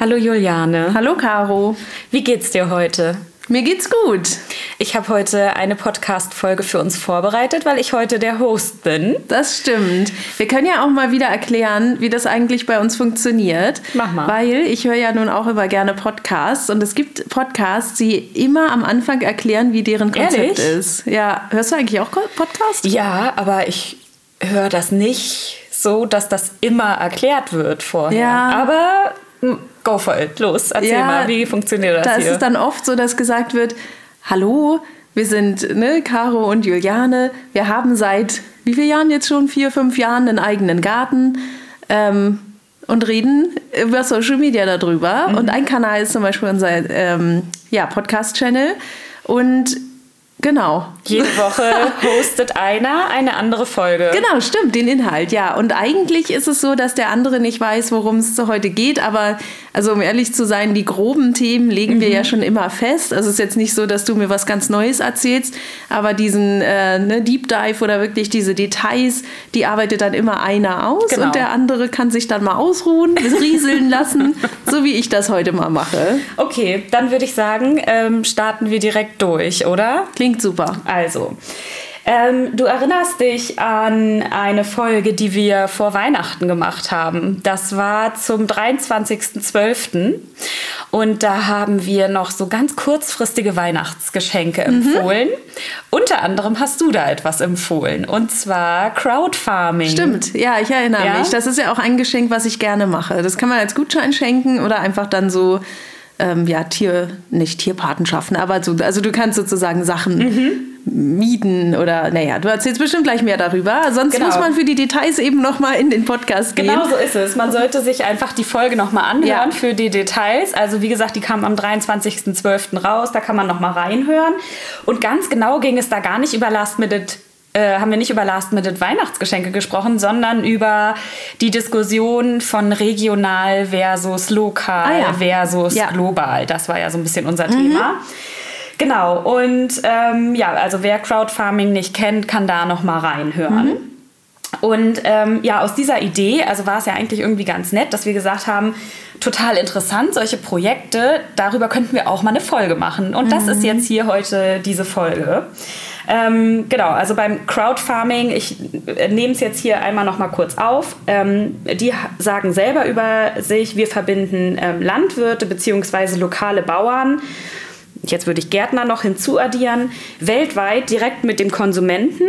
Hallo Juliane. Hallo Caro. Wie geht's dir heute? Mir geht's gut. Ich habe heute eine Podcast-Folge für uns vorbereitet, weil ich heute der Host bin. Das stimmt. Wir können ja auch mal wieder erklären, wie das eigentlich bei uns funktioniert. Mach mal. Weil ich höre ja nun auch immer gerne Podcasts und es gibt Podcasts, die immer am Anfang erklären, wie deren Konzept Ehrlich? ist. Ja, hörst du eigentlich auch Podcasts? Ja, aber ich höre das nicht so, dass das immer erklärt wird vorher. Ja. Aber go for it. Los, erzähl Ja, mal, wie funktioniert das Da hier? ist es dann oft so, dass gesagt wird, hallo, wir sind ne, Caro und Juliane. Wir haben seit wie vielen Jahren jetzt schon? Vier, fünf Jahren einen eigenen Garten. Ähm, und reden über Social Media darüber. Mhm. Und ein Kanal ist zum Beispiel unser ähm, ja, Podcast-Channel. Und genau. Jede Woche hostet einer eine andere Folge. Genau, stimmt, den Inhalt, ja. Und eigentlich ist es so, dass der andere nicht weiß, worum es heute geht, aber also um ehrlich zu sein, die groben Themen legen wir ja schon immer fest. Also es ist jetzt nicht so, dass du mir was ganz Neues erzählst, aber diesen äh, ne, Deep Dive oder wirklich diese Details, die arbeitet dann immer einer aus Genau. und der andere kann sich dann mal ausruhen, rieseln lassen, so wie ich das heute mal mache. Okay, dann würde ich sagen, ähm, starten wir direkt durch, oder? Klingt super. Also, ähm, du erinnerst dich an eine Folge, die wir vor Weihnachten gemacht haben. Das war zum 23.12. Und da haben wir noch so ganz kurzfristige Weihnachtsgeschenke empfohlen. Unter anderem hast du da etwas empfohlen. Und zwar Crowdfarming. Stimmt, ja, ich erinnere Ja? mich. Das ist ja auch ein Geschenk, was ich gerne mache. Das kann man als Gutschein schenken oder einfach dann so, ähm, ja, Tier, nicht Tierpatenschaften, aber so, also du kannst sozusagen Sachen Mhm. Mieten oder, naja, du erzählst bestimmt gleich mehr darüber. Sonst Genau. muss man für die Details eben nochmal in den Podcast gehen. Genau so ist es. Man sollte sich einfach die Folge nochmal anhören Ja. für die Details. Also wie gesagt, die kam am 23.12. raus, da kann man nochmal reinhören. Und ganz genau ging es da gar nicht über Last Minute. Äh, haben wir nicht über Last Minute Weihnachtsgeschenke gesprochen, sondern über die Diskussion von regional versus lokal Ah ja. versus Ja. Mhm. global. Das war ja so ein bisschen unser Thema. Genau, und ähm, ja, also wer Crowdfarming nicht kennt, kann da nochmal reinhören. Mhm. Und ähm, ja, aus dieser Idee, also war es ja eigentlich irgendwie ganz nett, dass wir gesagt haben, total interessant, solche Projekte, darüber könnten wir auch mal eine Folge machen. Und das ist jetzt hier heute diese Folge. Ähm, genau, also beim Crowdfarming, ich äh, nehme es jetzt hier einmal noch mal kurz auf. Ähm, die sagen selber über sich, wir verbinden ähm, Landwirte bzw. lokale Bauern jetzt würde ich Gärtner noch hinzuaddieren, weltweit direkt mit dem Konsumenten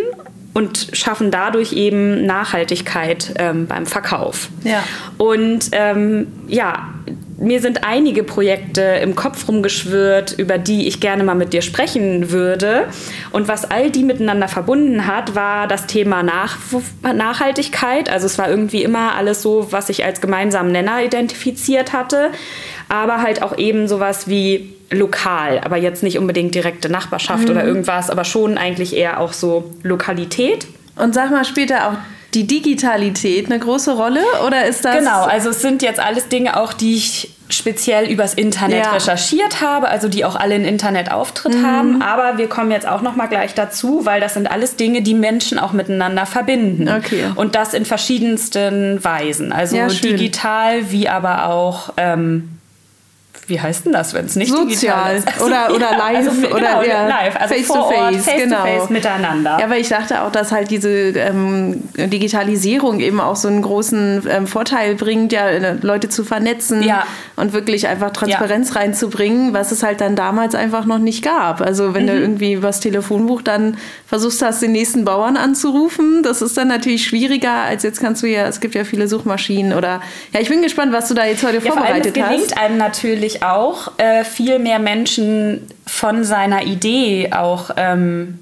und schaffen dadurch eben Nachhaltigkeit ähm, beim Verkauf. Ja. Und ähm, ja, mir sind einige Projekte im Kopf rumgeschwirrt, über die ich gerne mal mit dir sprechen würde. Und was all die miteinander verbunden hat, war das Thema Nach Nachhaltigkeit. Also es war irgendwie immer alles so, was ich als gemeinsamen Nenner identifiziert hatte. Aber halt auch eben sowas wie lokal, aber jetzt nicht unbedingt direkte Nachbarschaft oder irgendwas, aber schon eigentlich eher auch so Lokalität. Und sag mal, spielt da auch die Digitalität eine große Rolle oder ist das... Genau, also es sind jetzt alles Dinge auch, die ich speziell übers Internet Ja. recherchiert habe, also die auch alle einen Internetauftritt Mhm. haben. Aber wir kommen jetzt auch noch mal gleich dazu, weil das sind alles Dinge, die Menschen auch miteinander verbinden. Okay. Und das in verschiedensten Weisen. Also Ja, digital wie aber auch ähm, wie heißt denn das, wenn es nicht digital Sozial ist? Also, oder, oder ja, live also, oder genau, ja, live, also face to face, face genau. to face miteinander. Ja, aber ich dachte auch, dass halt diese ähm, Digitalisierung eben auch so einen großen ähm, Vorteil bringt, ja, äh, Leute zu vernetzen Ja. und wirklich einfach Transparenz reinzubringen, was es halt dann damals einfach noch nicht gab. Also wenn Mhm. du irgendwie übers Telefonbuch dann versuchst hast, den nächsten Bauern anzurufen, das ist dann natürlich schwieriger, als jetzt kannst du ja, es gibt ja viele Suchmaschinen oder ja, ich bin gespannt, was du da jetzt heute Ja, vor allem, es vorbereitet gelingt hast. einem natürlich auch, äh, viel mehr Menschen von seiner Idee auch ähm,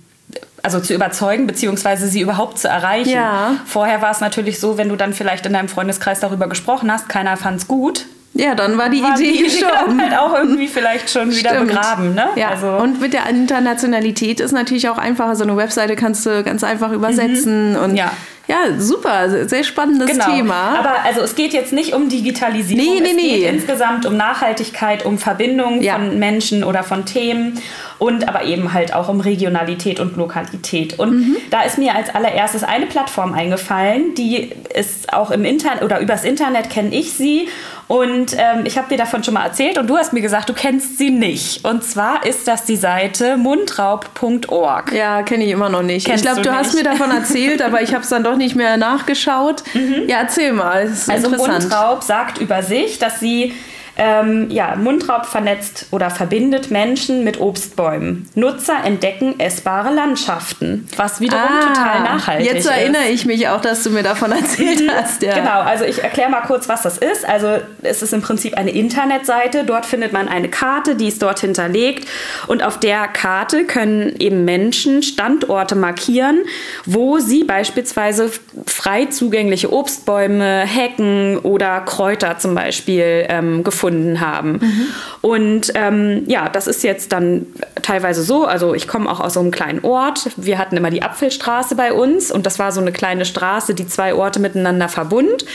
also zu überzeugen, beziehungsweise sie überhaupt zu erreichen. Ja. Vorher war es natürlich so, wenn du dann vielleicht in deinem Freundeskreis darüber gesprochen hast, keiner fand es gut. Ja, dann war die War Idee die gestorben. halt auch irgendwie vielleicht schon wieder Stimmt. begraben. Ne? Ja, Also, und mit der Internationalität ist natürlich auch einfacher. So eine Webseite kannst du ganz einfach übersetzen. Und Mhm. Ja. Ja, super, sehr spannendes Genau. Thema. Aber also es geht jetzt nicht um Digitalisierung. Nee, nee, es geht nee. insgesamt um Nachhaltigkeit, um Verbindung Ja. von Menschen oder von Themen. Und aber eben halt auch um Regionalität und Lokalität. Und mhm. da ist mir als allererstes eine Plattform eingefallen, die ist auch im Internet oder übers Internet kenne ich sie und ähm, ich habe dir davon schon mal erzählt und du hast mir gesagt, du kennst sie nicht. Und zwar ist das die Seite mundraub.org. Ja, kenne ich immer noch nicht. Kennst ich glaube, du, du hast mir davon erzählt, aber ich habe es dann doch nicht mehr nachgeschaut. Mhm. Ja, erzähl mal. also Mundraub sagt über sich, dass sie ähm, ja, Mundraub vernetzt oder verbindet Menschen mit Obstbäumen. Nutzer entdecken essbare Landschaften, was wiederum ah, total nachhaltig ist. Jetzt erinnere ich mich auch, dass du mir davon erzählt mhm. hast. Ja. Genau, also ich erkläre mal kurz, was das ist. Also es ist im Prinzip eine Internetseite. Dort findet man eine Karte, die ist dort hinterlegt. Und auf der Karte können eben Menschen Standorte markieren, wo sie beispielsweise frei zugängliche Obstbäume, Hecken oder Kräuter zum Beispiel ähm, gefunden gefunden haben. Mhm. Und ähm, ja, das ist jetzt dann teilweise so. Also ich komme auch aus so einem kleinen Ort. Wir hatten immer die Apfelstraße bei uns und das war so eine kleine Straße, die zwei Orte miteinander verbund.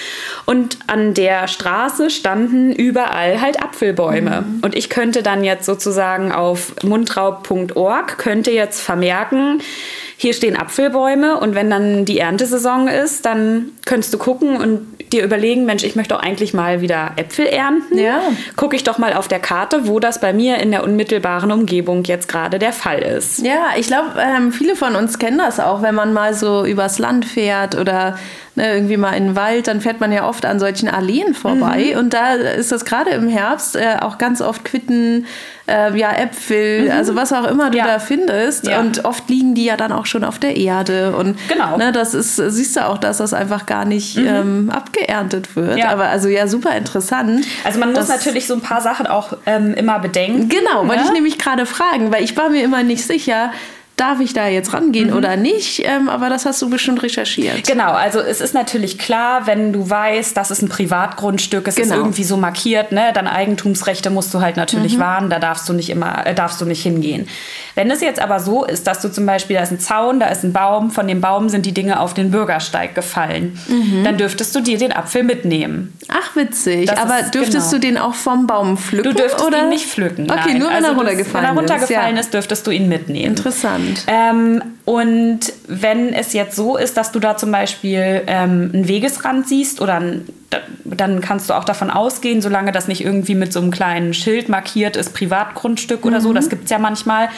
Und an der Straße standen überall halt Apfelbäume. Mhm. Und ich könnte dann jetzt sozusagen auf mundraub.org könnte jetzt vermerken, hier stehen Apfelbäume und wenn dann die Erntesaison ist, dann könntest du gucken und dir überlegen, Mensch, ich möchte doch eigentlich mal wieder Äpfel ernten. Ja. Gucke ich doch mal auf der Karte, wo das bei mir in der unmittelbaren Umgebung jetzt gerade der Fall ist. Ja, ich glaube, ähm, viele von uns kennen das auch, wenn man mal so übers Land fährt oder ne, irgendwie mal in den Wald, dann fährt man ja oft an solchen Alleen vorbei. Mhm. Und da ist das gerade im Herbst äh, auch ganz oft Quitten, äh, ja, Äpfel, mhm. also was auch immer du ja. da findest. Ja. Und oft liegen die ja dann auch schon auf der Erde. Und genau. ne, das ist, siehst du auch, dass das einfach gar nicht mhm. ähm, abgeerntet wird. Ja. Aber also ja, super interessant. Also man muss natürlich so ein paar Sachen auch ähm, immer bedenken. Genau, wollte ne? ich nämlich gerade fragen, weil ich war mir immer nicht sicher, darf ich da jetzt rangehen mhm. oder nicht? Ähm, aber das hast du bestimmt recherchiert. Genau, also es ist natürlich klar, wenn du weißt, das ist ein Privatgrundstück, es genau. ist irgendwie so markiert, ne, dann Eigentumsrechte musst du halt natürlich mhm. wahren, da darfst du nicht immer, äh, darfst du nicht hingehen. Wenn es jetzt aber so ist, dass du zum Beispiel, da ist ein Zaun, da ist ein Baum, von dem Baum sind die Dinge auf den Bürgersteig gefallen, mhm. dann dürftest du dir den Apfel mitnehmen. Ach, witzig. Das aber ist, dürftest genau. du den auch vom Baum pflücken? Du dürftest oder? ihn nicht pflücken. Okay, nein. nur wenn also er runtergefallen ist. Wenn er runtergefallen ist, ja. dürftest du ihn mitnehmen. Interessant. Ähm, und wenn es jetzt so ist, dass du da zum Beispiel ähm, einen Wegesrand siehst oder ein dann kannst du auch davon ausgehen, solange das nicht irgendwie mit so einem kleinen Schild markiert ist, Privatgrundstück oder mhm. so, das gibt es ja manchmal,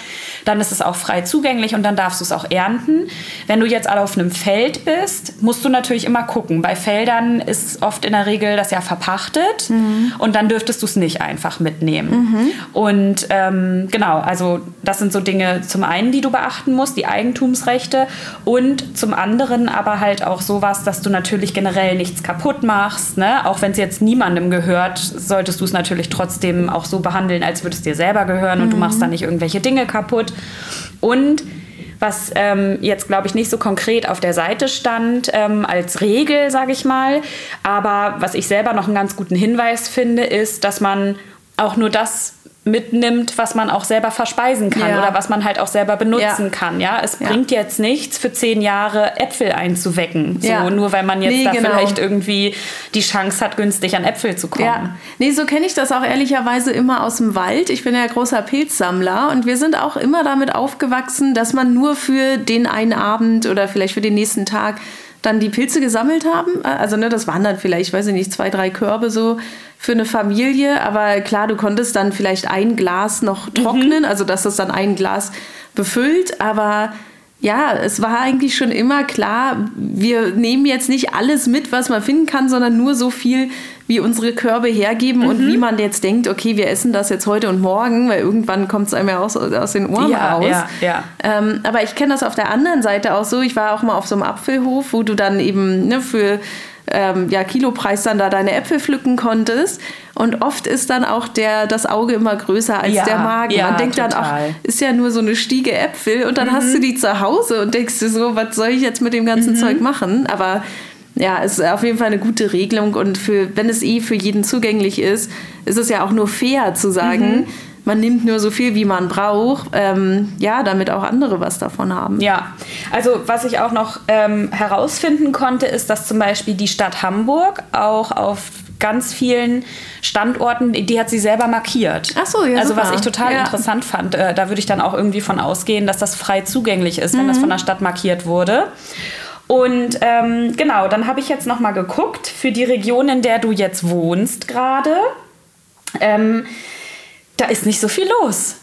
dann ist es auch frei zugänglich und dann darfst du es auch ernten. Wenn du jetzt auf einem Feld bist, musst du natürlich immer gucken. Bei Feldern ist oft in der Regel das ja verpachtet mhm. und dann dürftest du es nicht einfach mitnehmen. Mhm. Und ähm, genau, also das sind so Dinge zum einen, die du beachten musst, die Eigentumsrechte und zum anderen aber halt auch sowas, dass du natürlich generell nichts kaputt machst ne? auch wenn es jetzt niemandem gehört, solltest du es natürlich trotzdem auch so behandeln, als würde es dir selber gehören und du machst da nicht irgendwelche Dinge kaputt. Und was ähm, jetzt, glaube ich, nicht so konkret auf der Seite stand ähm, als Regel, sage ich mal. Aber was ich selber noch einen ganz guten Hinweis finde, ist, dass man auch nur das mitnimmt, was man auch selber verspeisen kann ja. oder was man halt auch selber benutzen ja. kann. Ja, es ja. bringt jetzt nichts, für zehn Jahre Äpfel einzuwecken, so nur weil man jetzt nee, da genau. vielleicht irgendwie die Chance hat, günstig an Äpfel zu kommen. Ja. Nee, so kenne ich das auch ehrlicherweise immer aus dem Wald. Ich bin ja großer Pilzsammler und wir sind auch immer damit aufgewachsen, dass man nur für den einen Abend oder vielleicht für den nächsten Tag dann die Pilze gesammelt haben. Also ne, das waren dann vielleicht, weiß ich nicht, zwei, drei Körbe so für eine Familie. Aber klar, du konntest dann vielleicht ein Glas noch trocknen, mhm. also dass das dann ein Glas befüllt. Aber ja, es war eigentlich schon immer klar, wir nehmen jetzt nicht alles mit, was man finden kann, sondern nur so viel, wie unsere Körbe hergeben mhm. und wie man jetzt denkt, okay, wir essen das jetzt heute und morgen, weil irgendwann kommt es einem ja aus, aus den Ohren ja, raus. Ja, ja. Ähm, aber ich kenne das auf der anderen Seite auch so. Ich war auch mal auf so einem Apfelhof, wo du dann eben ne, für ähm, ja, Kilopreis dann da deine Äpfel pflücken konntest. Und oft ist dann auch der, das Auge immer größer als ja, der Magen. Ja, Man denkt total. dann, ach, ist ja nur so eine Stiege Äpfel und dann mhm. hast du die zu Hause und denkst du so, was soll ich jetzt mit dem ganzen mhm. Zeug machen? Aber ja, es ist auf jeden Fall eine gute Regelung und für, wenn es eh für jeden zugänglich ist, ist es ja auch nur fair zu sagen, mhm. Man nimmt nur so viel, wie man braucht, ähm, ja, damit auch andere was davon haben. Ja, also was ich auch noch ähm, herausfinden konnte, ist, dass zum Beispiel die Stadt Hamburg auch auf ganz vielen Standorten, die hat sie selber markiert. Ach so, ja, Also was super. ich total Ja. interessant fand, äh, da würde ich dann auch irgendwie von ausgehen, dass das frei zugänglich ist, wenn das von der Stadt markiert wurde. Und ähm, genau, dann habe ich jetzt noch mal geguckt für die Region, in der du jetzt wohnst gerade. Ähm, da ist nicht so viel los.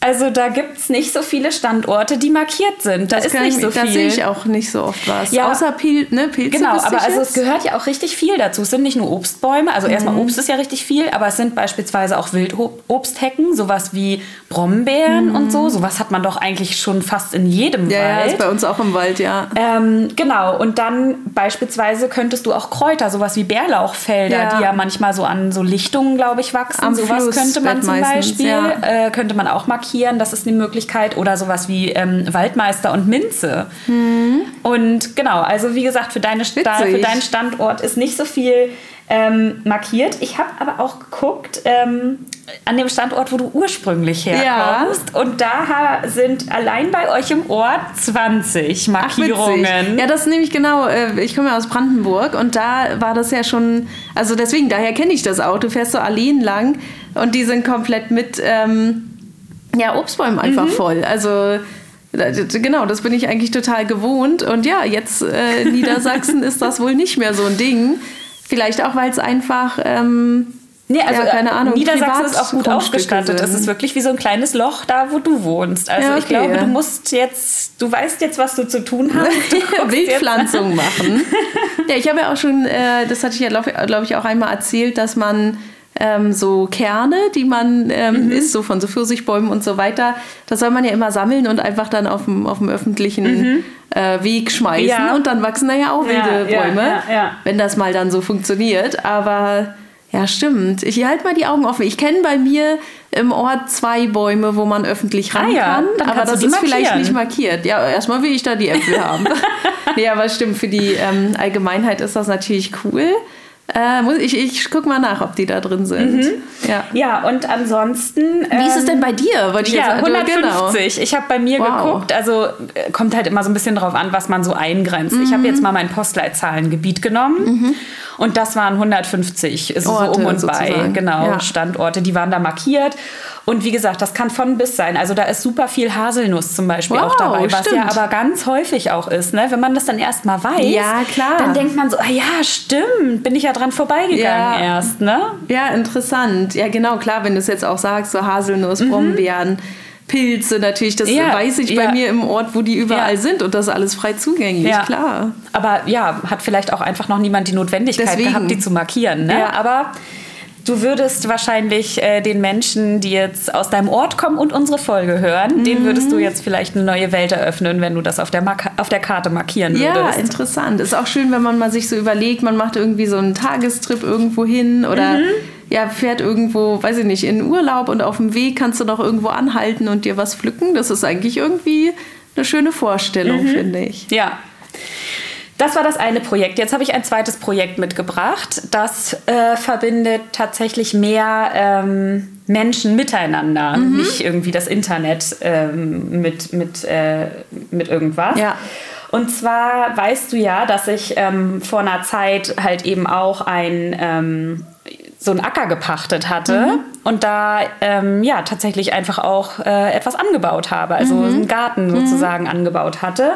Also da gibt es nicht so viele Standorte, die markiert sind. Da ist kann nicht ich, so Da viel. sehe ich auch nicht so oft was. Ja. Außer Pil ne, Pilze. Genau, aber also es gehört ja auch richtig viel dazu. Es sind nicht nur Obstbäume, also erstmal Mhm. Obst ist ja richtig viel, aber es sind beispielsweise auch Wildobsthecken, sowas wie Brombeeren und so. Sowas hat man doch eigentlich schon fast in jedem Mhm. Ja, ja, Wald. ist bei uns auch im Wald, ja. Ähm, genau, und dann beispielsweise könntest du auch Kräuter, sowas wie Bärlauchfelder, Ja. die ja manchmal so an so Lichtungen, glaube ich, wachsen. Am sowas Flussbett könnte man zum meistens, Beispiel, ja. äh, könnte man auch markieren, das ist eine Möglichkeit. Oder sowas wie ähm, Waldmeister und Minze. Und genau, also wie gesagt, für, deine, Witzig. für deinen Standort ist nicht so viel ähm, markiert. Ich habe aber auch geguckt, ähm, an dem Standort, wo du ursprünglich herkommst. Und da sind allein bei euch im Ort 20 Ach, Markierungen. witzig. Ja, das ist nämlich genau, äh, ich komme ja aus Brandenburg und da war das ja schon, also deswegen, daher kenne ich das auch. Du fährst so Alleen lang und die sind komplett mit ähm, ja, Obstbäumen einfach Mhm. voll. Also genau, das bin ich eigentlich total gewohnt. Und ja, jetzt äh, in Niedersachsen ist das wohl nicht mehr so ein Ding. Vielleicht auch, weil es einfach ähm, Nee, also ja, keine Ahnung, Niedersachsen ist auch gut ausgestattet. Es ist wirklich wie so ein kleines Loch da, wo du wohnst. Also Ja, ich okay. glaube, du musst jetzt, du weißt jetzt, was du zu tun hast. Wildpflanzung machen. ja, ich habe ja auch schon, äh, das hatte ich ja, glaube glaub ich, auch einmal erzählt, dass man ähm, so Kerne, die man ähm, Mhm. isst, so von so Pfirsichbäumen und so weiter, das soll man ja immer sammeln und einfach dann auf dem, auf dem öffentlichen äh, Weg schmeißen. Mhm. Ja. Und dann wachsen da ja auch Ja, wilde ja, Bäume, ja, ja. wenn das mal dann so funktioniert. Aber ja, stimmt. Ich halte mal die Augen offen. Ich kenne bei mir im Ort zwei Bäume, wo man öffentlich ran Ah ja, kann. aber das ist vielleicht markieren. nicht markiert. Ja, erstmal will ich da die Äpfel haben. nee, aber stimmt, für die ähm, Allgemeinheit ist das natürlich cool. Äh, ich ich gucke mal nach, ob die da drin sind. Ja. Ja, und ansonsten. Wie ist es ähm, denn bei dir? Wollte ich Ja, jetzt- 150. Ich habe bei mir Wow. geguckt, also äh, kommt halt immer so ein bisschen drauf an, was man so eingrenzt. Ich Mhm. habe jetzt mal mein Postleitzahlengebiet genommen und das waren 150, ist so Orte um und bei, sozusagen. genau, Ja. Standorte, die waren da markiert. Und wie gesagt, das kann von bis sein. Also da ist super viel Haselnuss zum Beispiel auch Wow, dabei, was ja stimmt. aber ganz häufig auch ist. Ne? Wenn man das dann erst mal weiß, Ja, klar. dann denkt man so, ah ja, stimmt, bin ich ja dran vorbeigegangen Ja. erst. Ne? Ja, interessant. Ja, genau, klar, wenn du es jetzt auch sagst, so Haselnuss, Brombeeren, Pilze natürlich, das Mhm. Ja, weiß ich ja. bei mir im Ort, wo die überall Ja. sind und das ist alles frei zugänglich, Ja. klar. Aber ja, hat vielleicht auch einfach noch niemand die Notwendigkeit Deswegen. gehabt, die zu markieren. Ne? Ja. Aber du würdest wahrscheinlich äh, den Menschen, die jetzt aus deinem Ort kommen und unsere Folge hören, Mhm. denen würdest du jetzt vielleicht eine neue Welt eröffnen, wenn du das auf der, Mark auf der Karte markieren Ja, würdest. interessant. Ist auch schön, wenn man mal sich so überlegt, man macht irgendwie so einen Tagestrip irgendwo hin oder Mhm. ja, fährt irgendwo, weiß ich nicht, in Urlaub und auf dem Weg kannst du noch irgendwo anhalten und dir was pflücken. Das ist eigentlich irgendwie eine schöne Vorstellung, Mhm. finde ich. Ja. Das war das eine Projekt. Jetzt habe ich ein zweites Projekt mitgebracht. Das äh, verbindet tatsächlich mehr ähm, Menschen miteinander, Mhm. nicht irgendwie das Internet ähm, mit, mit, äh, mit irgendwas. Ja. Und zwar weißt du ja, dass ich ähm, vor einer Zeit halt eben auch ein ähm, so einen Acker gepachtet hatte und da ähm, ja tatsächlich einfach auch äh, etwas angebaut habe, also einen Garten sozusagen angebaut hatte.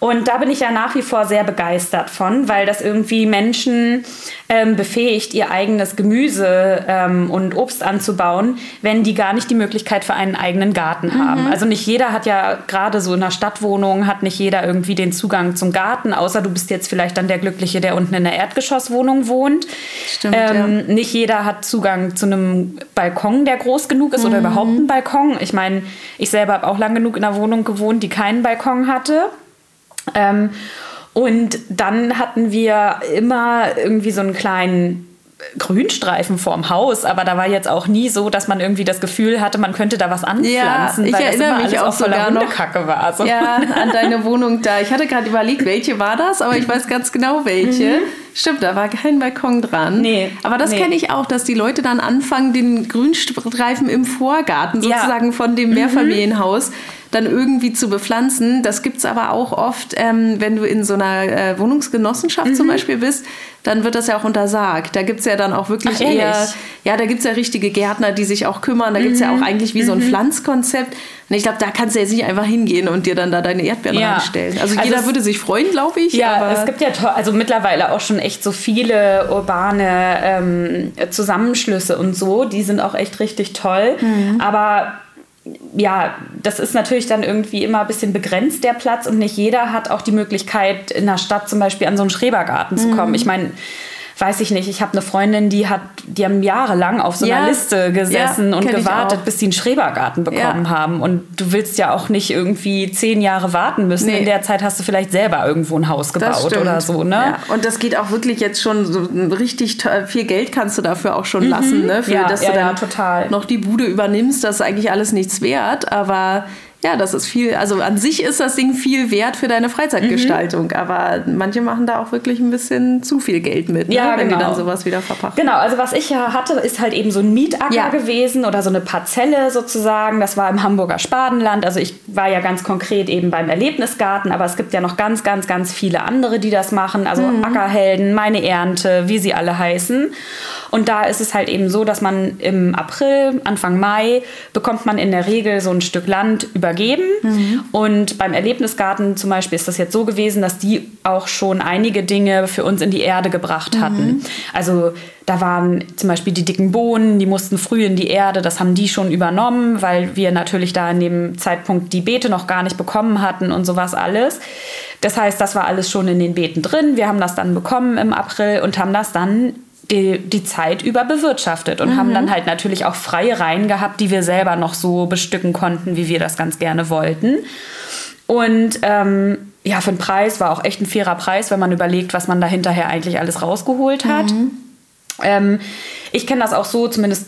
Und da bin ich ja nach wie vor sehr begeistert von, weil das irgendwie Menschen ähm, befähigt, ihr eigenes Gemüse ähm, und Obst anzubauen, wenn die gar nicht die Möglichkeit für einen eigenen Garten haben. Also nicht jeder hat ja gerade so in einer Stadtwohnung, hat nicht jeder irgendwie den Zugang zum Garten, außer du bist jetzt vielleicht dann der Glückliche, der unten in der Erdgeschosswohnung wohnt. Stimmt, ähm, Nicht jeder hat Zugang zu einem Balkon, der groß genug ist oder überhaupt einen Balkon. Ich meine, ich selber habe auch lang genug in einer Wohnung gewohnt, die keinen Balkon hatte. Ähm, und dann hatten wir immer irgendwie so einen kleinen Grünstreifen vorm Haus, aber da war jetzt auch nie so, dass man irgendwie das Gefühl hatte, man könnte da was anpflanzen, ich weil das erinnere immer mich auch sogar noch- Hundekacke war. So. Ja, an deine Wohnung da. Ich hatte gerade überlegt, welche war das, aber ich weiß ganz genau welche. Stimmt, da war kein Balkon dran. Mhm. Nee, Aber das nee. kenne ich auch, dass die Leute dann anfangen, den Grünstreifen im Vorgarten Ja. Mhm. sozusagen von dem Mehrfamilienhaus, dann irgendwie zu bepflanzen. Das gibt es aber auch oft, ähm, wenn du in so einer äh, Wohnungsgenossenschaft mhm. zum Beispiel bist, dann wird das ja auch untersagt. Da gibt es ja dann auch wirklich Ach, eher, ja, da gibt es ja richtige Gärtner, die sich auch kümmern. Da mhm. gibt es ja auch eigentlich wie mhm. so ein mhm. Pflanzkonzept. Und ich glaube, da kannst du jetzt nicht einfach hingehen und dir dann da deine Erdbeeren ja. reinstellen. Also, also jeder würde sich freuen, glaube ich. Ja, es gibt ja also mittlerweile auch schon echt so viele urbane ähm, Zusammenschlüsse und so. Die sind auch echt richtig toll. Mhm. Aber ja, das ist natürlich dann irgendwie immer ein bisschen begrenzt, der Platz. Und nicht jeder hat auch die Möglichkeit, in der Stadt zum Beispiel an so einen Schrebergarten zu kommen. Mhm. Ich meine, weiß ich nicht, ich habe eine Freundin, die hat, die haben jahrelang auf so einer ja. Liste gesessen ja, und gewartet, bis sie einen Schrebergarten bekommen ja. haben. Und du willst ja auch nicht irgendwie zehn Jahre warten müssen. Nee. In der Zeit hast du vielleicht selber irgendwo ein Haus gebaut oder so, ne? Und das geht auch wirklich jetzt schon so richtig viel Geld kannst du dafür auch schon mhm. lassen, ne? Für, dass du dann total. noch die Bude übernimmst, das ist eigentlich alles nichts wert. Aber ja, das ist viel, also an sich ist das Ding viel wert für deine Freizeitgestaltung, mhm. aber manche machen da auch wirklich ein bisschen zu viel Geld mit, ne, ja, wenn genau. die dann sowas wieder verpachten. Genau, also was ich ja hatte, ist halt eben so ein Mietacker ja. gewesen oder so eine Parzelle sozusagen. Das war im Hamburger Spadenland. Also ich war ja ganz konkret eben beim Erlebnisgarten, aber es gibt ja noch ganz, ganz, ganz viele andere, die das machen. Also mhm. Ackerhelden, meine Ernte, wie sie alle heißen. Und da ist es halt eben so, dass man im April, Anfang Mai, bekommt man in der Regel so ein Stück Land übergeben. Mhm. Und beim Erlebnisgarten zum Beispiel ist das jetzt so gewesen, dass die auch schon einige Dinge für uns in die Erde gebracht hatten. Mhm. Also da waren zum Beispiel die dicken Bohnen, die mussten früh in die Erde, das haben die schon übernommen, weil wir natürlich da in dem Zeitpunkt die Beete noch gar nicht bekommen hatten und sowas alles. Das heißt, das war alles schon in den Beeten drin. Wir haben das dann bekommen im April und haben das dann die, die Zeit über bewirtschaftet und mhm. haben dann halt natürlich auch freie Reihen gehabt, die wir selber noch so bestücken konnten, wie wir das ganz gerne wollten. Und ähm, ja, für den Preis war auch echt ein fairer Preis, wenn man überlegt, was man da hinterher eigentlich alles rausgeholt hat. Mhm. Ähm, ich kenne das auch so, zumindest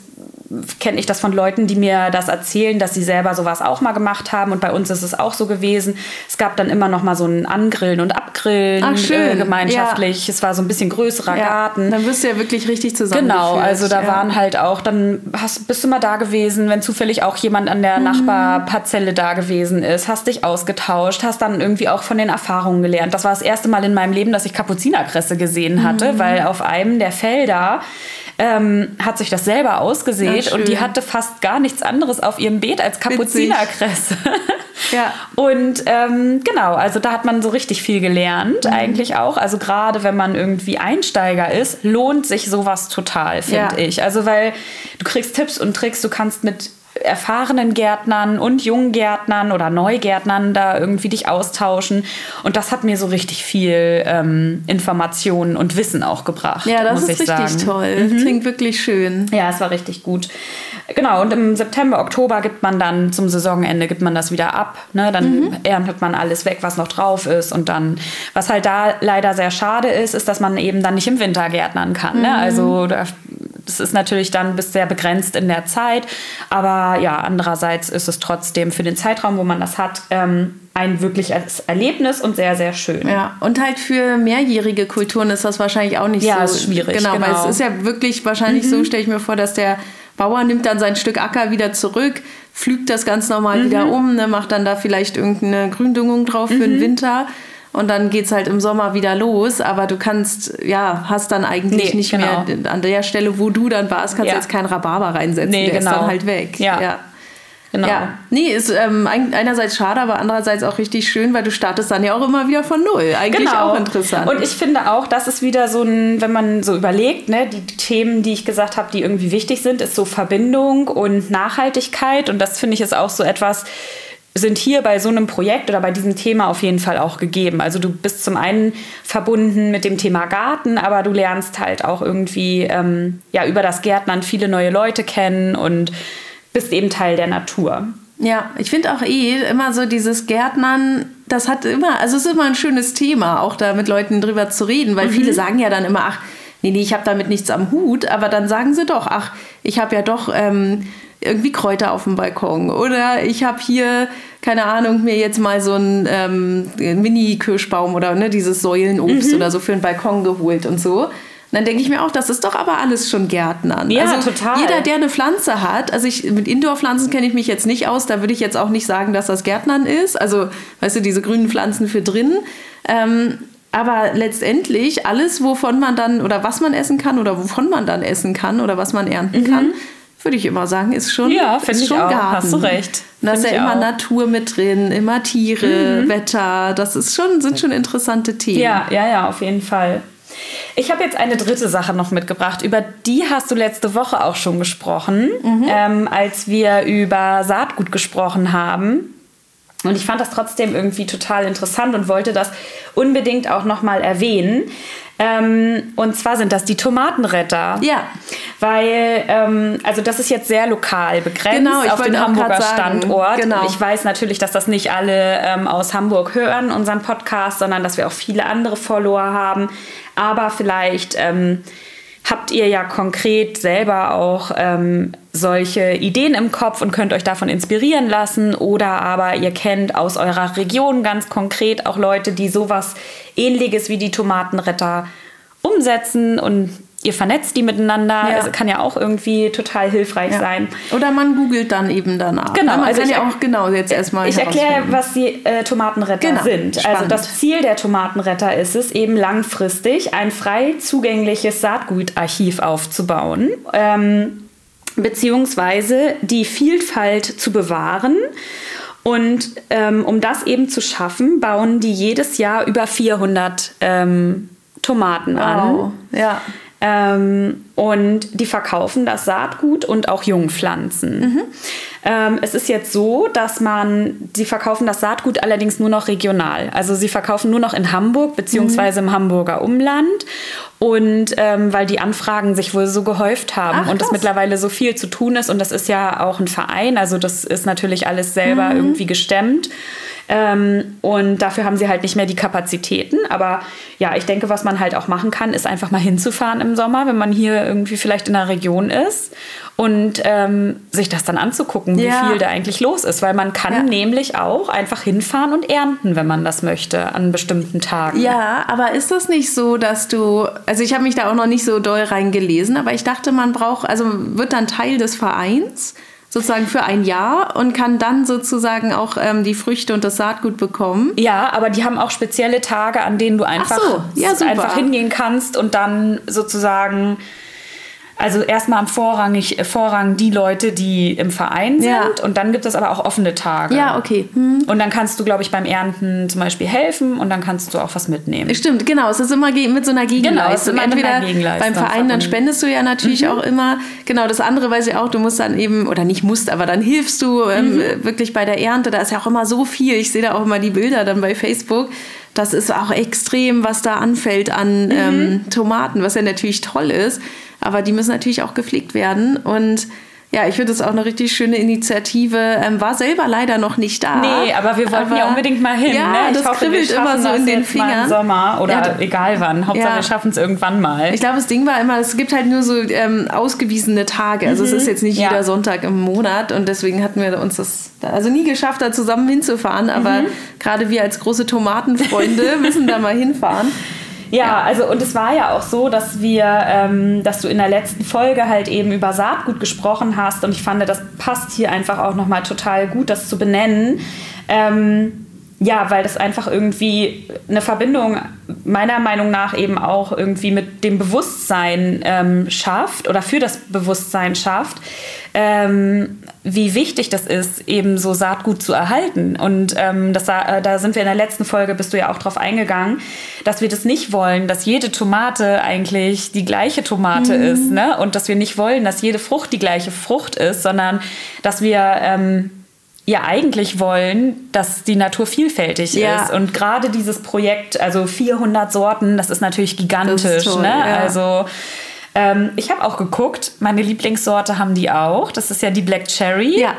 kenne ich das von Leuten, die mir das erzählen, dass sie selber sowas auch mal gemacht haben. Und bei uns ist es auch so gewesen. Es gab dann immer noch mal so ein Angrillen und Abgrillen Ach, äh, gemeinschaftlich. Ja. Es war so ein bisschen größerer ja. Garten. Dann wirst du ja wirklich richtig zusammen. Genau, also da ja. waren halt auch, dann hast, bist du mal da gewesen, wenn zufällig auch jemand an der mhm. Nachbarparzelle da gewesen ist, hast dich ausgetauscht, hast dann irgendwie auch von den Erfahrungen gelernt. Das war das erste Mal in meinem Leben, dass ich Kapuzinerkresse gesehen hatte, mhm. weil auf einem der Felder ähm, hat sich das selber ausgesät und die hatte fast gar nichts anderes auf ihrem Beet als Kapuzinerkresse. ja. Und ähm, genau, also da hat man so richtig viel gelernt, mhm. eigentlich auch. Also gerade wenn man irgendwie Einsteiger ist, lohnt sich sowas total, finde ja. ich. Also weil du kriegst Tipps und Tricks, du kannst mit erfahrenen Gärtnern und jungen Gärtnern oder Neugärtnern da irgendwie dich austauschen. Und das hat mir so richtig viel ähm, Informationen und Wissen auch gebracht. Ja, das ist richtig sagen. toll. Mhm. Klingt wirklich schön. Ja, es war richtig gut. Genau, und im September, Oktober gibt man dann zum Saisonende gibt man das wieder ab. Ne? Dann mhm. erntet man alles weg, was noch drauf ist. Und dann, was halt da leider sehr schade ist, ist, dass man eben dann nicht im Winter gärtnern kann. Ne? Mhm. Ne? Also da das ist natürlich dann bis sehr begrenzt in der Zeit, aber ja, andererseits ist es trotzdem für den Zeitraum, wo man das hat, ähm, ein wirkliches Erlebnis und sehr, sehr schön. Ja, und halt für mehrjährige Kulturen ist das wahrscheinlich auch nicht ja, so ist schwierig. Genau, genau, weil es ist ja wirklich wahrscheinlich mhm. so, stelle ich mir vor, dass der Bauer nimmt dann sein Stück Acker wieder zurück, pflügt das ganz normal mhm. wieder um, ne, macht dann da vielleicht irgendeine Gründüngung drauf für den mhm. Winter und dann geht es halt im Sommer wieder los. Aber du kannst, ja, hast dann eigentlich nee, nicht genau. mehr an der Stelle, wo du dann warst, kannst du ja. jetzt keinen Rhabarber reinsetzen. Nee, der genau. ist dann halt weg. ja. ja. Genau. Ja, nee, ist ähm, einerseits schade, aber andererseits auch richtig schön, weil du startest dann ja auch immer wieder von Null. Eigentlich genau. auch interessant. Und ich finde auch, das ist wieder so ein, wenn man so überlegt, ne, die Themen, die ich gesagt habe, die irgendwie wichtig sind, ist so Verbindung und Nachhaltigkeit. Und das finde ich ist auch so etwas, sind hier bei so einem Projekt oder bei diesem Thema auf jeden Fall auch gegeben. Also du bist zum einen verbunden mit dem Thema Garten, aber du lernst halt auch irgendwie ähm, ja über das Gärtnern viele neue Leute kennen und bist eben Teil der Natur. Ja, ich finde auch eh immer so dieses Gärtnern, das hat immer, also es ist immer ein schönes Thema, auch da mit Leuten drüber zu reden, weil mhm. viele sagen ja dann immer, ach, nee, nee, ich habe damit nichts am Hut, aber dann sagen sie doch, ach, ich habe ja doch ähm, irgendwie Kräuter auf dem Balkon oder ich habe hier, keine Ahnung, mir jetzt mal so einen ähm, Mini-Kirschbaum oder ne, dieses Säulenobst mhm. oder so für den Balkon geholt und so. dann denke ich mir auch, das ist doch aber alles schon Gärtnern. Ja, also total. Jeder, der eine Pflanze hat, also ich, mit Indoor-Pflanzen kenne ich mich jetzt nicht aus, da würde ich jetzt auch nicht sagen, dass das Gärtnern ist. Also, weißt du, diese grünen Pflanzen für drinnen. Ähm, aber letztendlich alles, wovon man dann oder was man essen kann oder wovon man dann essen kann oder was man ernten Mhm. kann, würde ich immer sagen, ist schon, Ja, ist finde ich schon auch. Garten. Hast du recht. Da ist ja immer auch. Mhm. Natur mit drin, immer Tiere, Wetter. Das ist schon, sind schon interessante Themen. Ja, ja, ja, auf jeden Fall. Ich habe jetzt eine dritte Sache noch mitgebracht. Über die hast du letzte Woche auch schon gesprochen, ähm, als wir über Saatgut gesprochen haben. Und ich fand das trotzdem irgendwie total interessant und wollte das unbedingt auch nochmal erwähnen. Ähm, und zwar sind das die Tomatenretter. Ja. Weil, ähm, also das ist jetzt sehr lokal begrenzt Genau, ich auf den Hamburger. Standort. Genau. Ich weiß natürlich, dass das nicht alle ähm, aus Hamburg hören, unseren Podcast, sondern dass wir auch viele andere Follower haben. Aber vielleicht ähm, habt ihr ja konkret selber auch ähm, solche Ideen im Kopf und könnt euch davon inspirieren lassen. Oder aber ihr kennt aus eurer Region ganz konkret auch Leute, die sowas ähnliches wie die Tomatenretter umsetzen und ihr vernetzt die miteinander. Ja. Es kann ja auch irgendwie total hilfreich Ja. sein. Oder man googelt dann eben danach. Genau, man also kann ich- ja auch genau jetzt erstmal. Ich erkläre, was die äh, Tomatenretter Genau, sind. Also spannend. das Ziel der Tomatenretter ist es, eben langfristig ein frei zugängliches Saatgutarchiv aufzubauen. Ähm, beziehungsweise die Vielfalt zu bewahren. Und ähm, um das eben zu schaffen, bauen die jedes Jahr über 400 ähm, Tomaten an. Wow. Ja. Ähm, und die verkaufen das Saatgut und auch Jungpflanzen. Mhm. Ähm, es ist jetzt so, dass man, sie verkaufen das Saatgut allerdings nur noch regional. Also sie verkaufen nur noch in Hamburg beziehungsweise Mhm. im Hamburger Umland. Und ähm, weil die Anfragen sich wohl so gehäuft haben Ach, und es mittlerweile so viel zu tun ist und das ist ja auch ein Verein, also das ist natürlich alles selber Mhm. irgendwie gestemmt. Ähm, und dafür haben sie halt nicht mehr die Kapazitäten. Aber ja, ich denke, was man halt auch machen kann, ist einfach mal hinzufahren im Sommer, wenn man hier irgendwie vielleicht in der Region ist und ähm, sich das dann anzugucken, Ja. wie viel da eigentlich los ist. Weil man kann Ja. nämlich auch einfach hinfahren und ernten, wenn man das möchte, an bestimmten Tagen. Ja, aber ist das nicht so, dass du, also ich habe mich da auch noch nicht so doll reingelesen, aber ich dachte, man braucht, also wird dann Teil des Vereins sozusagen für ein Jahr und kann dann sozusagen auch ähm, die Früchte und das Saatgut bekommen. Ja, aber die haben auch spezielle Tage, an denen du einfach, so, ja, einfach hingehen kannst und dann sozusagen. Also erstmal am Vorrangig, äh, Vorrang die Leute, die im Verein sind. Ja. Und dann gibt es aber auch offene Tage. Ja, okay. Hm. Und dann kannst du, glaube ich, beim Ernten zum Beispiel helfen und dann kannst du auch was mitnehmen. Stimmt, genau. Es ist immer mit so einer Genau, es ist Gegenleistung. einer Entweder Gegenleistung beim Verein, dann spendest du ja natürlich auch immer. Genau, das andere weiß ich auch, du musst dann eben, oder nicht musst, aber dann hilfst du ähm, wirklich bei der Ernte. Da ist ja auch immer so viel. Ich sehe da auch immer die Bilder dann bei Facebook. Das ist auch extrem, was da anfällt an ähm, Tomaten, was ja natürlich toll ist. Aber die müssen natürlich auch gepflegt werden. Und ja, ich finde das auch eine richtig schöne Initiative. Ähm, war selber leider noch nicht da. Nee, aber wir wollten ja Aber- unbedingt mal hin. Ja, ne? Ich das hoffe, kribbelt immer so in den Fingern. Im Sommer oder Ja, egal wann. Hauptsache, Ja. wir schaffen es irgendwann mal. Ich glaube, das Ding war immer, es gibt halt nur so ähm, ausgewiesene Tage. Also es ist jetzt nicht Mhm. Ja. jeder Sonntag im Monat und deswegen hatten wir uns das da also nie geschafft, da zusammen hinzufahren. Aber Mhm. gerade wir als große Tomatenfreunde müssen da mal hinfahren. Ja, also und es war ja auch so, dass wir, ähm, dass du in der letzten Folge halt eben über Saatgut gesprochen hast und ich fand, das passt hier einfach auch nochmal total gut, das zu benennen. Ähm, ja, weil das einfach irgendwie eine Verbindung meiner Meinung nach eben auch irgendwie mit dem Bewusstsein ähm, schafft oder für das Bewusstsein schafft, ähm, wie wichtig das ist, eben so Saatgut zu erhalten. Und ähm, das, äh, da sind wir in der letzten Folge, bist du ja auch drauf eingegangen, dass wir das nicht wollen, dass jede Tomate eigentlich die gleiche Tomate ist. Ne? Und dass wir nicht wollen, dass jede Frucht die gleiche Frucht ist, sondern dass wir ähm, ja eigentlich wollen, dass die Natur vielfältig Ja. ist. Und gerade dieses Projekt, also 400 Sorten, das ist natürlich gigantisch. Das ist toll, ne? ja. Also ähm, ich habe auch geguckt, meine Lieblingssorte haben die auch. Das ist ja die Black Cherry. Ja.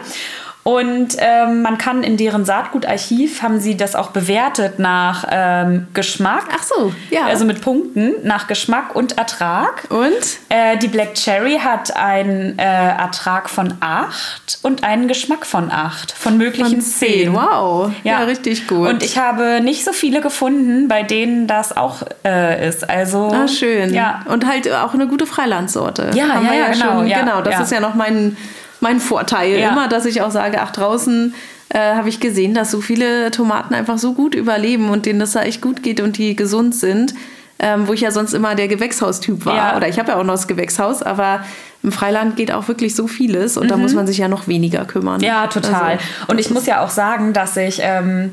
Und ähm, man kann in deren Saatgutarchiv, haben sie das auch bewertet nach ähm, Geschmack. Ach so, ja. Also mit Punkten nach Geschmack und Ertrag. Und? Äh, die Black Cherry hat einen äh, Ertrag von 8 und einen Geschmack von 8. Von möglichen 10. Wow. Ja. ja. richtig gut. Und ich habe nicht so viele gefunden, bei denen das auch äh, ist. Also, ah, schön. Ja. Und halt auch eine gute Freilandsorte. Ja, ja, ja, ja, genau. Schon, ja, genau, das ist ja noch mein mein Vorteil ja. immer, dass ich auch sage, ach draußen äh, habe ich gesehen, dass so viele Tomaten einfach so gut überleben und denen das da echt gut geht und die gesund sind. Ähm, wo ich ja sonst immer der Gewächshaustyp war. Ja. Oder ich habe ja auch noch das Gewächshaus, aber im Freiland geht auch wirklich so vieles und mhm. da muss man sich ja noch weniger kümmern. Ja, total. Also, und ich muss ja auch sagen, dass ich. Ähm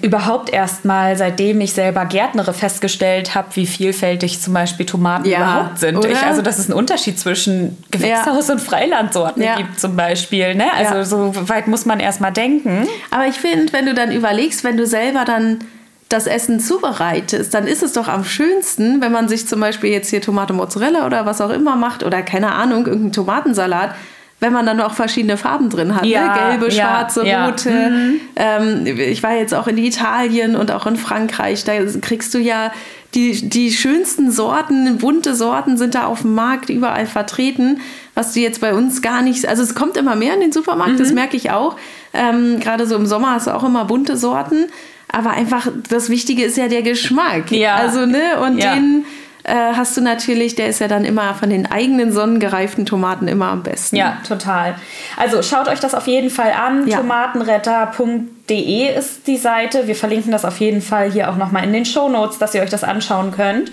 überhaupt erst mal, seitdem ich selber Gärtnere, festgestellt habe, wie vielfältig zum Beispiel Tomaten ja, überhaupt sind. Ich, also, dass es einen Unterschied zwischen Gewächshaus- ja. und Freilandsorten ja. gibt zum Beispiel. Ne? Also, so weit muss man erst mal denken. Aber ich finde, wenn du dann überlegst, wenn du selber dann das Essen zubereitest, dann ist es doch am schönsten, wenn man sich zum Beispiel jetzt hier Tomate Mozzarella oder was auch immer macht oder keine Ahnung, irgendeinen Tomatensalat wenn man dann auch verschiedene Farben drin hat. Ne? Ja, ne? Gelbe, schwarze, ja, rote. Mhm. Ähm, ich war jetzt auch in Italien und auch in Frankreich. Da kriegst du ja die, die schönsten Sorten, bunte Sorten sind da auf dem Markt überall vertreten, was du jetzt bei uns gar nicht. Also es kommt immer mehr in den Supermarkt, mhm. das merke ich auch. Ähm, Gerade so im Sommer hast du auch immer bunte Sorten. Aber einfach das Wichtige ist ja der Geschmack. Ja. Also, ne, und ja. den hast du natürlich, der ist ja dann immer von den eigenen sonnengereiften Tomaten immer am besten. Ja, total. Also schaut euch das auf jeden Fall an. Ja. Tomatenretter.de ist die Seite. Wir verlinken das auf jeden Fall hier auch nochmal in den Show Notes, dass ihr euch das anschauen könnt.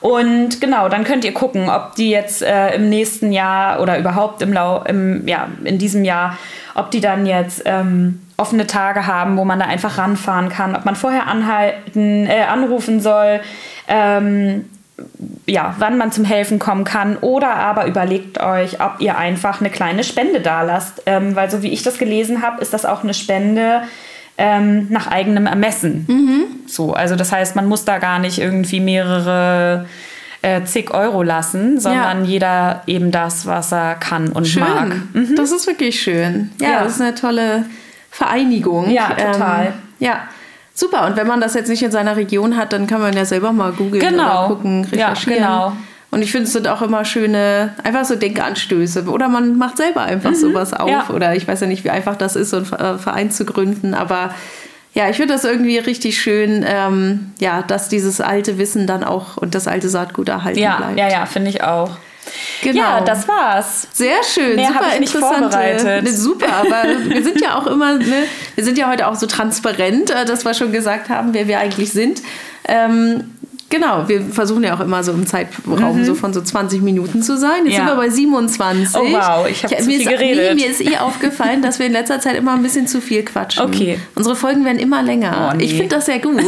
Und genau, dann könnt ihr gucken, ob die jetzt äh, im nächsten Jahr oder überhaupt im, Lau im ja, in diesem Jahr, ob die dann jetzt ähm, offene Tage haben, wo man da einfach ranfahren kann, ob man vorher anhalten, äh, anrufen soll. Ähm, ja, wann man zum Helfen kommen kann oder aber überlegt euch, ob ihr einfach eine kleine Spende dalasst, ähm, weil so wie ich das gelesen habe, ist das auch eine Spende ähm, nach eigenem Ermessen. Mhm. So, also das heißt, man muss da gar nicht irgendwie mehrere äh, zig Euro lassen, sondern ja. jeder eben das, was er kann und schön. mag. Mhm. Das ist wirklich schön. Ja, ja, das ist eine tolle Vereinigung. Ja, total. Ähm, ja. Super, und wenn man das jetzt nicht in seiner Region hat, dann kann man ja selber mal googeln genau. oder gucken, recherchieren. Ja, genau. Und ich finde, es sind auch immer schöne, einfach so Denkanstöße. Oder man macht selber einfach mhm, sowas auf. Ja. Oder ich weiß ja nicht, wie einfach das ist, so einen äh, Verein zu gründen. Aber ja, ich finde das irgendwie richtig schön, ähm, ja, dass dieses alte Wissen dann auch und das alte Saatgut erhalten ja, bleibt. Ja, ja, finde ich auch. Genau. Ja, das war's. Sehr schön. Mehr super ich nicht vorbereitet. Ne, super, aber wir sind ja auch immer, ne, wir sind ja heute auch so transparent, äh, dass wir schon gesagt haben, wer wir eigentlich sind. Ähm, Genau, wir versuchen ja auch immer so im Zeitraum mhm. so von so 20 Minuten zu sein. Jetzt ja. sind wir bei 27. Oh wow, ich habe zu viel ist, geredet. Nee, mir ist eh aufgefallen, dass wir in letzter Zeit immer ein bisschen zu viel quatschen. Okay. Unsere Folgen werden immer länger. Oh, nee. Ich finde das sehr gut.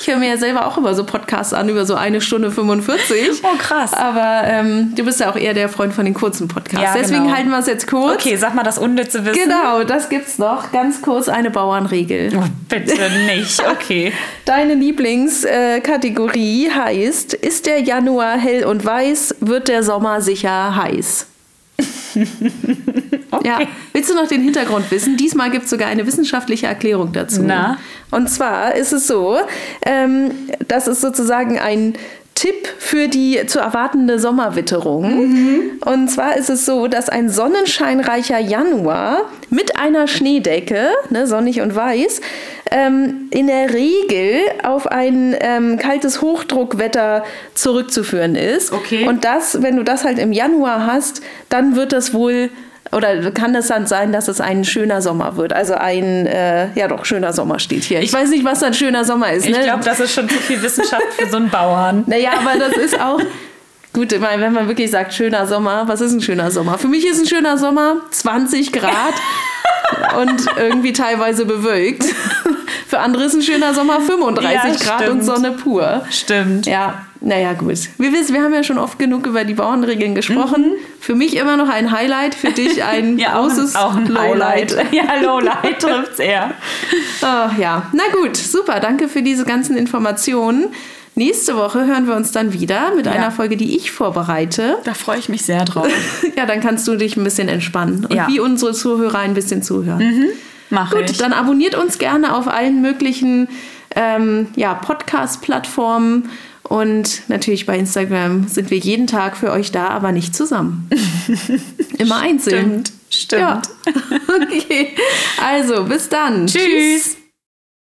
Ich höre mir ja selber auch immer so Podcasts an, über so eine Stunde 45. Oh krass. Aber ähm, du bist ja auch eher der Freund von den kurzen Podcasts. Ja, Deswegen genau. halten wir es jetzt kurz. Okay, sag mal das unnütze Wissen. Genau, das gibt's noch. Ganz kurz eine Bauernregel. Oh, bitte nicht. Okay. Deine Lieblingskategorie heißt, ist der Januar hell und weiß, wird der Sommer sicher heiß. okay. Ja, willst du noch den Hintergrund wissen? Diesmal gibt es sogar eine wissenschaftliche Erklärung dazu. Na? Und zwar ist es so, ähm, das ist sozusagen ein Tipp für die zu erwartende Sommerwitterung. Mhm. Und zwar ist es so, dass ein sonnenscheinreicher Januar mit einer Schneedecke, ne, sonnig und weiß, ähm, in der Regel auf ein ähm, kaltes Hochdruckwetter zurückzuführen ist. Okay. Und das, wenn du das halt im Januar hast, dann wird das wohl oder kann es dann sein, dass es ein schöner Sommer wird? Also ein, äh, ja doch, schöner Sommer steht hier. Ich weiß nicht, was ein schöner Sommer ist. Ne? Ich glaube, das ist schon zu viel Wissenschaft für so einen Bauern. Naja, aber das ist auch, Gut, wenn man wirklich sagt, schöner Sommer, was ist ein schöner Sommer? Für mich ist ein schöner Sommer 20 Grad und irgendwie teilweise bewölkt. Für andere ist ein schöner Sommer 35 ja, Grad und Sonne pur. Stimmt. Ja, naja, gut. Wir wissen, wir haben ja schon oft genug über die Bauernregeln gesprochen. Mhm. Für mich immer noch ein Highlight, für dich ein ja, großes auch ein, auch ein Lowlight. Ja, Lowlight trifft es eher. Oh, ja, na gut, super. Danke für diese ganzen Informationen. Nächste Woche hören wir uns dann wieder mit ja. einer Folge, die ich vorbereite. Da freue ich mich sehr drauf. ja, dann kannst du dich ein bisschen entspannen und ja. wie unsere Zuhörer ein bisschen zuhören. Mhm. Mach Gut, ich. dann abonniert uns gerne auf allen möglichen ähm, ja, Podcast-Plattformen und natürlich bei Instagram sind wir jeden Tag für euch da, aber nicht zusammen. Immer einzeln. Stimmt, stimmt. Ja. Okay, also bis dann. Tschüss. Tschüss.